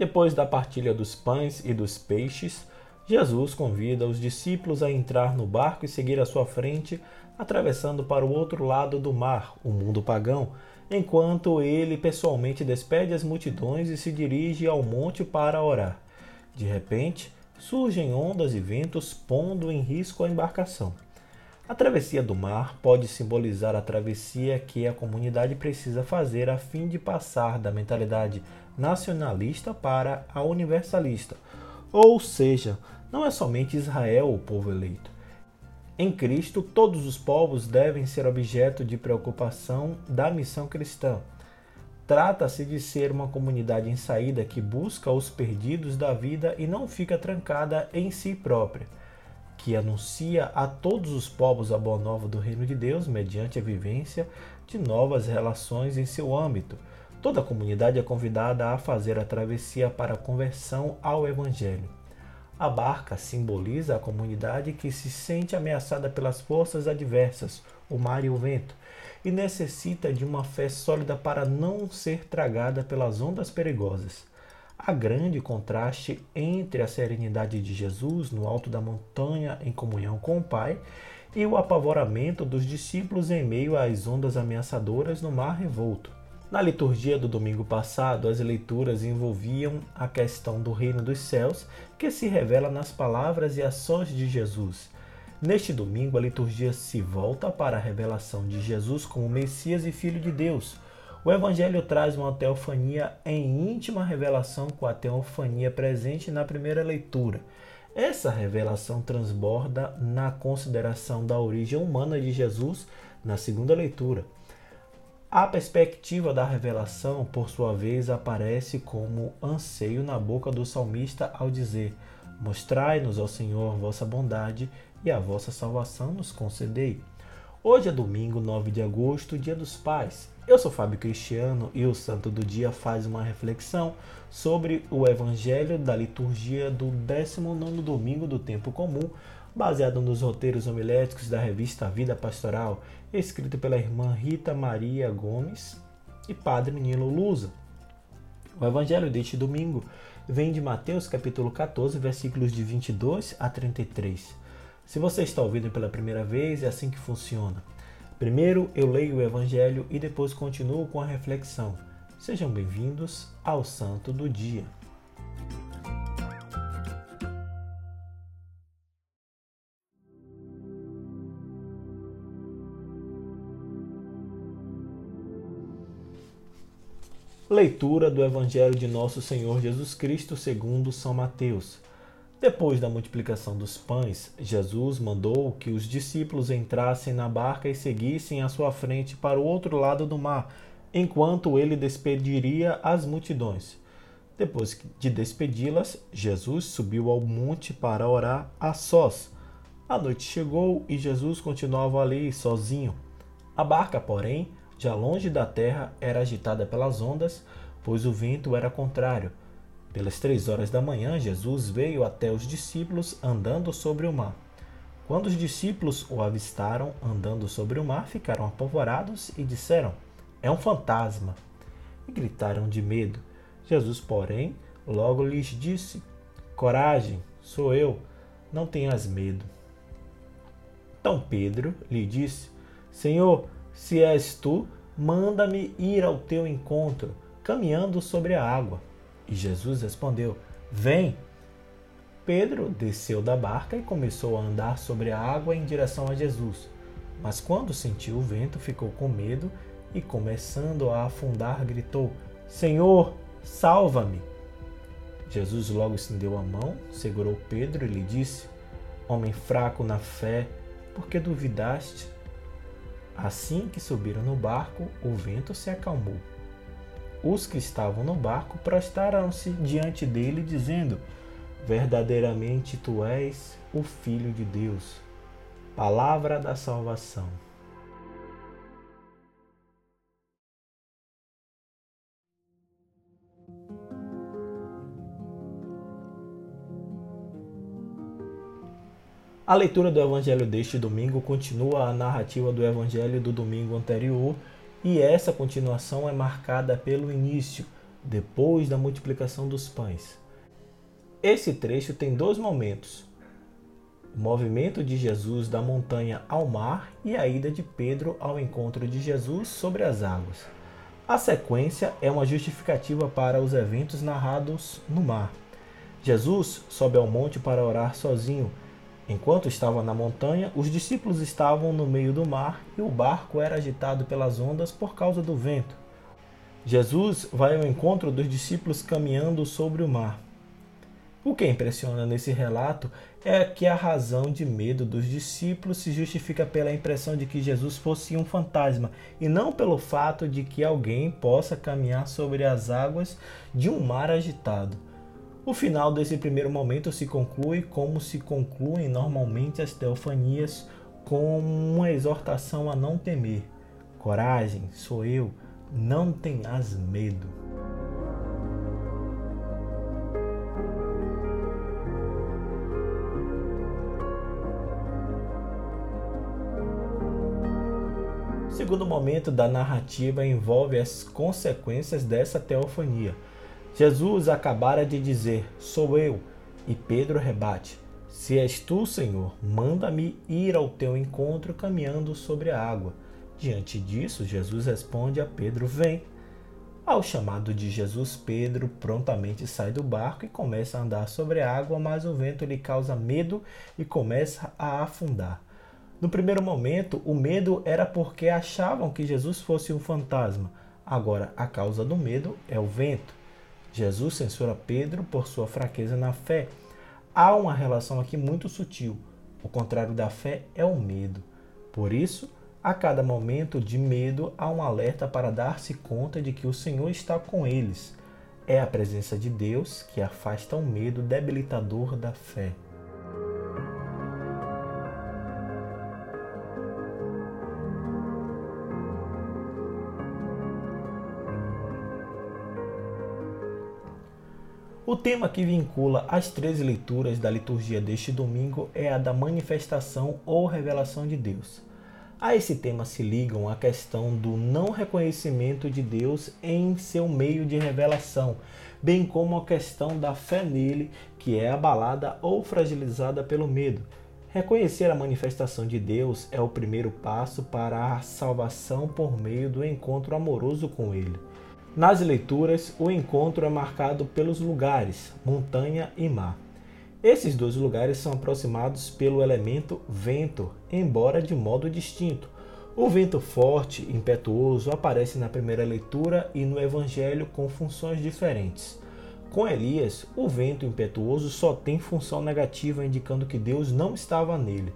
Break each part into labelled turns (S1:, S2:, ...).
S1: Depois da partilha dos pães e dos peixes, Jesus convida os discípulos a entrar no barco e seguir à sua frente, atravessando para o outro lado do mar, o mundo pagão, enquanto ele pessoalmente despede as multidões e se dirige ao monte para orar. De repente, surgem ondas e ventos pondo em risco a embarcação. A travessia do mar pode simbolizar a travessia que a comunidade precisa fazer a fim de passar da mentalidade nacionalista para a universalista, ou seja, não é somente Israel o povo eleito. Em Cristo, todos os povos devem ser objeto de preocupação da missão cristã. Trata-se de ser uma comunidade em saída que busca os perdidos da vida e não fica trancada em si própria, que anuncia a todos os povos a boa nova do reino de Deus mediante a vivência de novas relações em seu âmbito. Toda a comunidade é convidada a fazer a travessia para a conversão ao Evangelho. A barca simboliza a comunidade que se sente ameaçada pelas forças adversas, o mar e o vento, e necessita de uma fé sólida para não ser tragada pelas ondas perigosas. Há grande contraste entre a serenidade de Jesus no alto da montanha em comunhão com o Pai e o apavoramento dos discípulos em meio às ondas ameaçadoras no mar revolto. Na liturgia do domingo passado, as leituras envolviam a questão do reino dos céus, que se revela nas palavras e ações de Jesus. Neste domingo, a liturgia se volta para a revelação de Jesus como Messias e Filho de Deus. O Evangelho traz uma teofania em íntima revelação com a teofania presente na primeira leitura. Essa revelação transborda na consideração da origem humana de Jesus na segunda leitura. A perspectiva da revelação, por sua vez, aparece como anseio na boca do salmista ao dizer: Mostrai-nos, ao Senhor, vossa bondade e a vossa salvação nos concedei. Hoje é domingo, 9 de agosto, dia dos pais. Eu sou Fábio Cristiano e o Santo do Dia faz uma reflexão sobre o Evangelho da liturgia do 19 domingo do tempo comum, baseado nos roteiros homiléticos da revista Vida Pastoral, escrito pela irmã Rita Maria Gomes e padre Nilo Lusa. O evangelho deste domingo vem de Mateus capítulo 14, versículos de 22 a 33. Se você está ouvindo pela primeira vez, é assim que funciona. Primeiro eu leio o evangelho e depois continuo com a reflexão. Sejam bem-vindos ao Santo do Dia. Leitura do Evangelho de Nosso Senhor Jesus Cristo segundo São Mateus. Depois da multiplicação dos pães, Jesus mandou que os discípulos entrassem na barca e seguissem à sua frente para o outro lado do mar, enquanto ele despediria as multidões. Depois de despedi-las, Jesus subiu ao monte para orar a sós. A noite chegou e Jesus continuava ali sozinho. A barca, porém, já longe da terra, era agitada pelas ondas, pois o vento era contrário. Pelas três horas da manhã, Jesus veio até os discípulos andando sobre o mar. Quando os discípulos o avistaram andando sobre o mar, ficaram apavorados e disseram: É um fantasma! E gritaram de medo. Jesus, porém, logo lhes disse: Coragem, sou eu, não tenhas medo. Então Pedro lhe disse: Senhor, se és tu, manda-me ir ao teu encontro, caminhando sobre a água. E Jesus respondeu: Vem. Pedro desceu da barca e começou a andar sobre a água em direção a Jesus. Mas quando sentiu o vento, ficou com medo e, começando a afundar, gritou: Senhor, salva-me! Jesus logo estendeu a mão, segurou Pedro e lhe disse: Homem fraco na fé, por que duvidaste? Assim que subiram no barco, o vento se acalmou. Os que estavam no barco prostraram-se diante dele, dizendo: Verdadeiramente tu és o Filho de Deus. Palavra da salvação. A leitura do Evangelho deste domingo continua a narrativa do Evangelho do domingo anterior e essa continuação é marcada pelo início. depois da multiplicação dos pães. Esse trecho tem dois momentos: o movimento de Jesus da montanha ao mar e a ida de Pedro ao encontro de Jesus sobre as águas. A sequência é uma justificativa para os eventos narrados no mar. Jesus sobe ao monte para orar sozinho. Enquanto estava na montanha, os discípulos estavam no meio do mar e o barco era agitado pelas ondas por causa do vento. Jesus vai ao encontro dos discípulos caminhando sobre o mar. O que impressiona nesse relato é que a razão de medo dos discípulos se justifica pela impressão de que Jesus fosse um fantasma e não pelo fato de que alguém possa caminhar sobre as águas de um mar agitado. O final desse primeiro momento se conclui como se concluem normalmente as teofanias, com uma exortação a não temer. Coragem, sou eu, não tenhas medo. segundo momento da narrativa envolve as consequências dessa teofania. Jesus acabara de dizer: Sou eu. E Pedro rebate: Se és tu, Senhor, manda-me ir ao teu encontro caminhando sobre a água. Diante disso, Jesus responde a Pedro: Vem. Ao chamado de Jesus, Pedro prontamente sai do barco e começa a andar sobre a água, mas o vento lhe causa medo e começa a afundar. No primeiro momento, o medo era porque achavam que Jesus fosse um fantasma. Agora, a causa do medo é o vento. Jesus censura Pedro por sua fraqueza na fé. Há uma relação aqui muito sutil. O contrário da fé é o medo. Por isso, a cada momento de medo há um alerta para dar-se conta de que o Senhor está com eles. É a presença de Deus que afasta o medo debilitador da fé. O tema que vincula as três leituras da liturgia deste domingo é a da manifestação ou revelação de Deus. A esse tema se ligam a questão do não reconhecimento de Deus em seu meio de revelação, bem como a questão da fé nele, que é abalada ou fragilizada pelo medo. Reconhecer a manifestação de Deus é o primeiro passo para a salvação por meio do encontro amoroso com ele. Nas leituras, o encontro é marcado pelos lugares, montanha e mar. Esses dois lugares são aproximados pelo elemento vento, embora de modo distinto. O vento forte, impetuoso, aparece na primeira leitura e no Evangelho com funções diferentes. Com Elias, o vento impetuoso só tem função negativa, indicando que Deus não estava nele.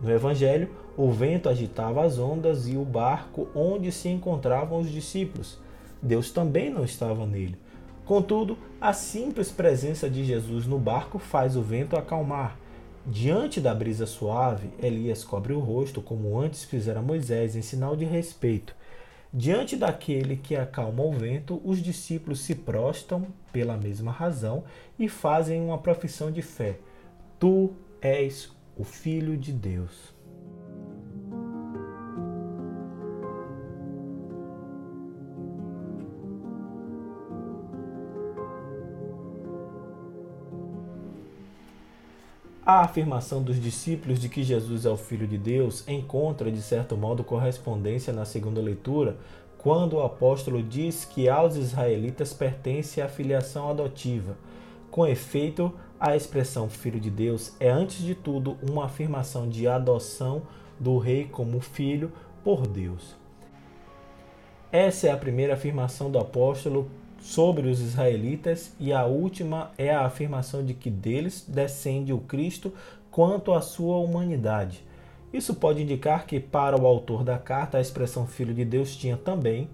S1: No Evangelho, o vento agitava as ondas e o barco onde se encontravam os discípulos. Deus também não estava nele. Contudo, a simples presença de Jesus no barco faz o vento acalmar. Diante da brisa suave, Elias cobre o rosto, como antes fizera Moisés, em sinal de respeito. Diante daquele que acalma o vento, os discípulos se prostam pela mesma razão e fazem uma profissão de fé: Tu és o Filho de Deus. A afirmação dos discípulos de que Jesus é o Filho de Deus encontra, de certo modo, correspondência na segunda leitura, quando o apóstolo diz que aos israelitas pertence a filiação adotiva. Com efeito, a expressão Filho de Deus é, antes de tudo, uma afirmação de adoção do rei como filho por Deus. Essa é a primeira afirmação do apóstolo sobre os israelitas, e a última é a afirmação de que deles descende o Cristo quanto à sua humanidade. Isso pode indicar que, para o autor da carta, a expressão Filho de Deus tinha também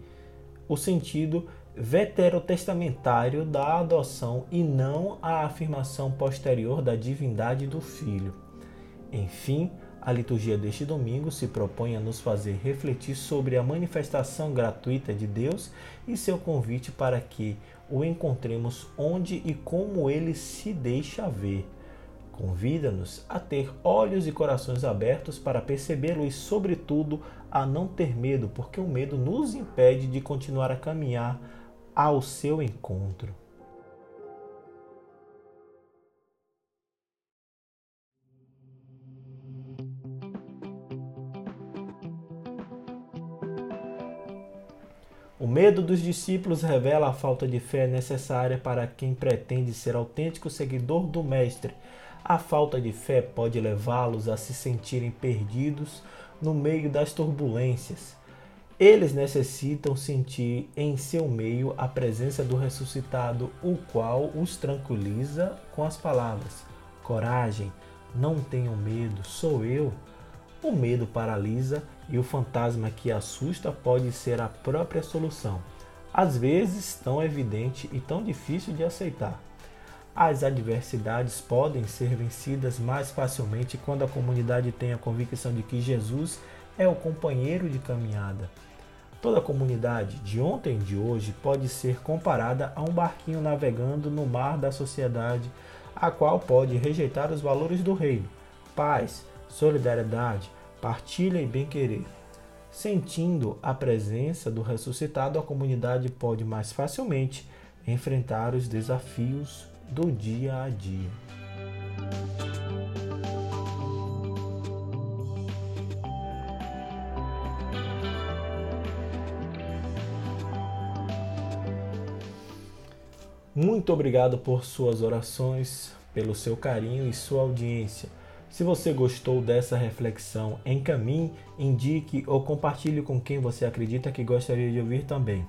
S1: o sentido veterotestamentário da adoção e não a afirmação posterior da divindade do Filho. Enfim, a liturgia deste domingo se propõe a nos fazer refletir sobre a manifestação gratuita de Deus e seu convite para que o encontremos onde e como ele se deixa ver. Convida-nos a ter olhos e corações abertos para percebê-lo e, sobretudo, a não ter medo, porque o medo nos impede de continuar a caminhar ao seu encontro. Medo dos discípulos revela a falta de fé necessária para quem pretende ser autêntico seguidor do Mestre. A falta de fé pode levá-los a se sentirem perdidos no meio das turbulências. Eles necessitam sentir em seu meio a presença do ressuscitado, o qual os tranquiliza com as palavras: Coragem, não tenham medo, sou eu. O medo paralisa e o fantasma que assusta pode ser a própria solução, às vezes tão evidente e tão difícil de aceitar. As adversidades podem ser vencidas mais facilmente quando a comunidade tem a convicção de que Jesus é o companheiro de caminhada. Toda a comunidade, de ontem e de hoje, pode ser comparada a um barquinho navegando no mar da sociedade, a qual pode rejeitar os valores do reino: paz, solidariedade, partilha e bem-querer. Sentindo a presença do ressuscitado, a comunidade pode mais facilmente enfrentar os desafios do dia a dia. Muito obrigado por suas orações, pelo seu carinho e sua audiência. Se você gostou dessa reflexão, encaminhe, indique ou compartilhe com quem você acredita que gostaria de ouvir também.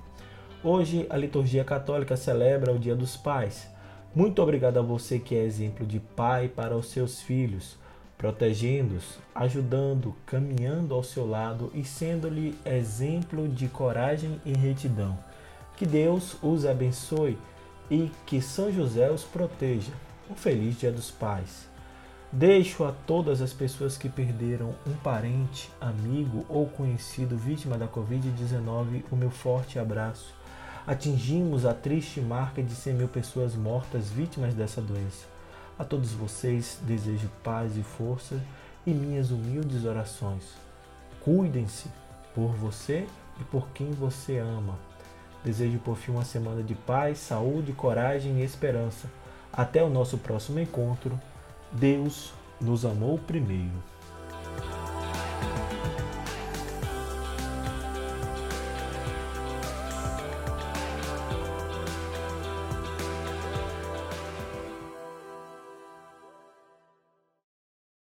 S1: Hoje a liturgia católica celebra o Dia dos Pais. Muito obrigado a você que é exemplo de pai para os seus filhos, protegendo-os, ajudando, caminhando ao seu lado e sendo-lhe exemplo de coragem e retidão. Que Deus os abençoe e que São José os proteja. Um feliz Dia dos Pais. Deixo a todas as pessoas que perderam um parente, amigo ou conhecido vítima da Covid-19 o meu forte abraço. Atingimos a triste marca de 100 mil pessoas mortas vítimas dessa doença. A todos vocês desejo paz e força e minhas humildes orações. Cuidem-se por você e por quem você ama. Desejo por fim uma semana de paz, saúde, coragem e esperança. Até o nosso próximo encontro. Deus nos amou primeiro.